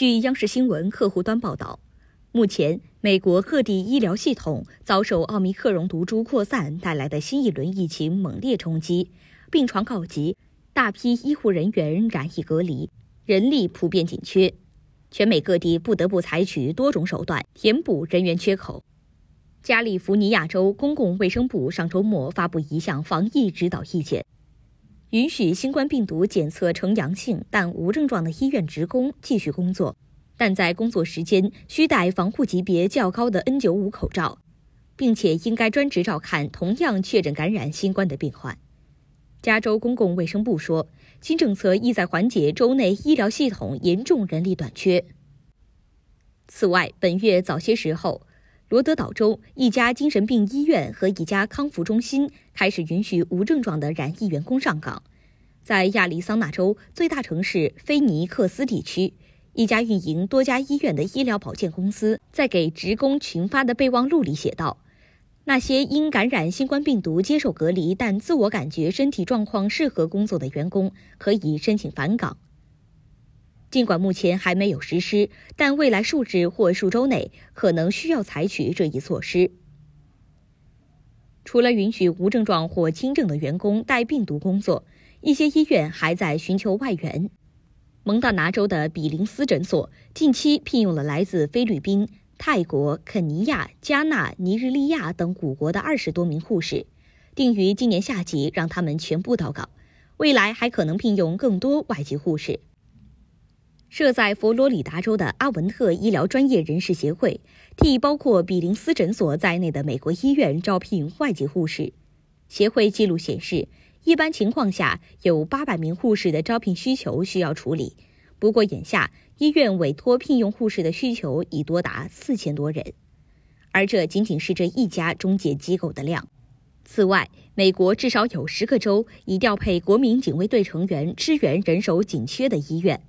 据央视新闻客户端报道，目前美国各地医疗系统遭受奥密克戎毒株扩散带来的新一轮疫情猛烈冲击，病床告急，大批医护人员染疫隔离，人力普遍紧缺，全美各地不得不采取多种手段填补人员缺口。加利福尼亚州公共卫生部上周末发布一项防疫指导意见。允许新冠病毒检测呈阳性但无症状的医院职工继续工作，但在工作时间需戴防护级别较高的 N95 口罩，并且应该专职照看同样确诊感染新冠的病患。加州公共卫生部说，新政策意在缓解州内医疗系统严重人力短缺。此外，本月早些时候，罗德岛州一家精神病医院和一家康复中心开始允许无症状的染疫员工上岗。在亚利桑那州最大城市菲尼克斯地区，一家运营多家医院的医疗保健公司在给职工群发的备忘录里写道：“那些因感染新冠病毒接受隔离但自我感觉身体状况适合工作的员工，可以申请返岗。”尽管目前还没有实施，但未来数日或数周内可能需要采取这一措施。除了允许无症状或轻症的员工带病毒工作，一些医院还在寻求外援。蒙大拿州的比林斯诊所近期聘用了来自菲律宾、泰国、肯尼亚、加纳、尼日利亚等古国的二十多名护士，定于今年夏季让他们全部到岗。未来还可能聘用更多外籍护士。设在佛罗里达州的阿文特医疗专业人士协会替包括比林斯诊所在内的美国医院招聘外籍护士。协会记录显示，一般情况下有八百名护士的招聘需求需要处理。不过，眼下医院委托聘用护士的需求已多达四千多人，而这仅仅是这一家中介机构的量。此外，美国至少有十个州已调配国民警卫队成员支援人手紧缺的医院。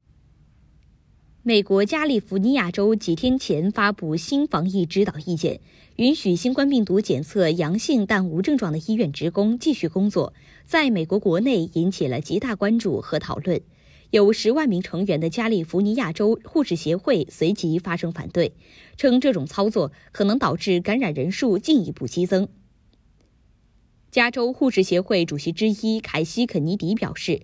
美国加利福尼亚州几天前发布新防疫指导意见，允许新冠病毒检测阳性但无症状的医院职工继续工作，在美国国内引起了极大关注和讨论。有十万名成员的加利福尼亚州护士协会随即发生反对，称这种操作可能导致感染人数进一步激增。加州护士协会主席之一凯西·肯尼迪表示。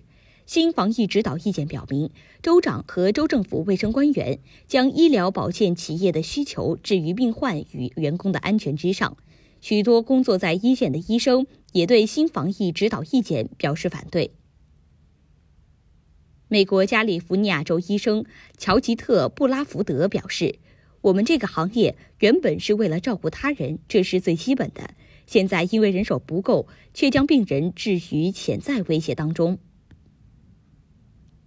新防疫指导意见表明，州长和州政府卫生官员将医疗保健企业的需求置于病患与员工的安全之上。许多工作在一线的医生也对新防疫指导意见表示反对。美国加利福尼亚州医生乔吉特·布拉福德表示：“我们这个行业原本是为了照顾他人，这是最基本的。现在因为人手不够，却将病人置于潜在威胁当中。”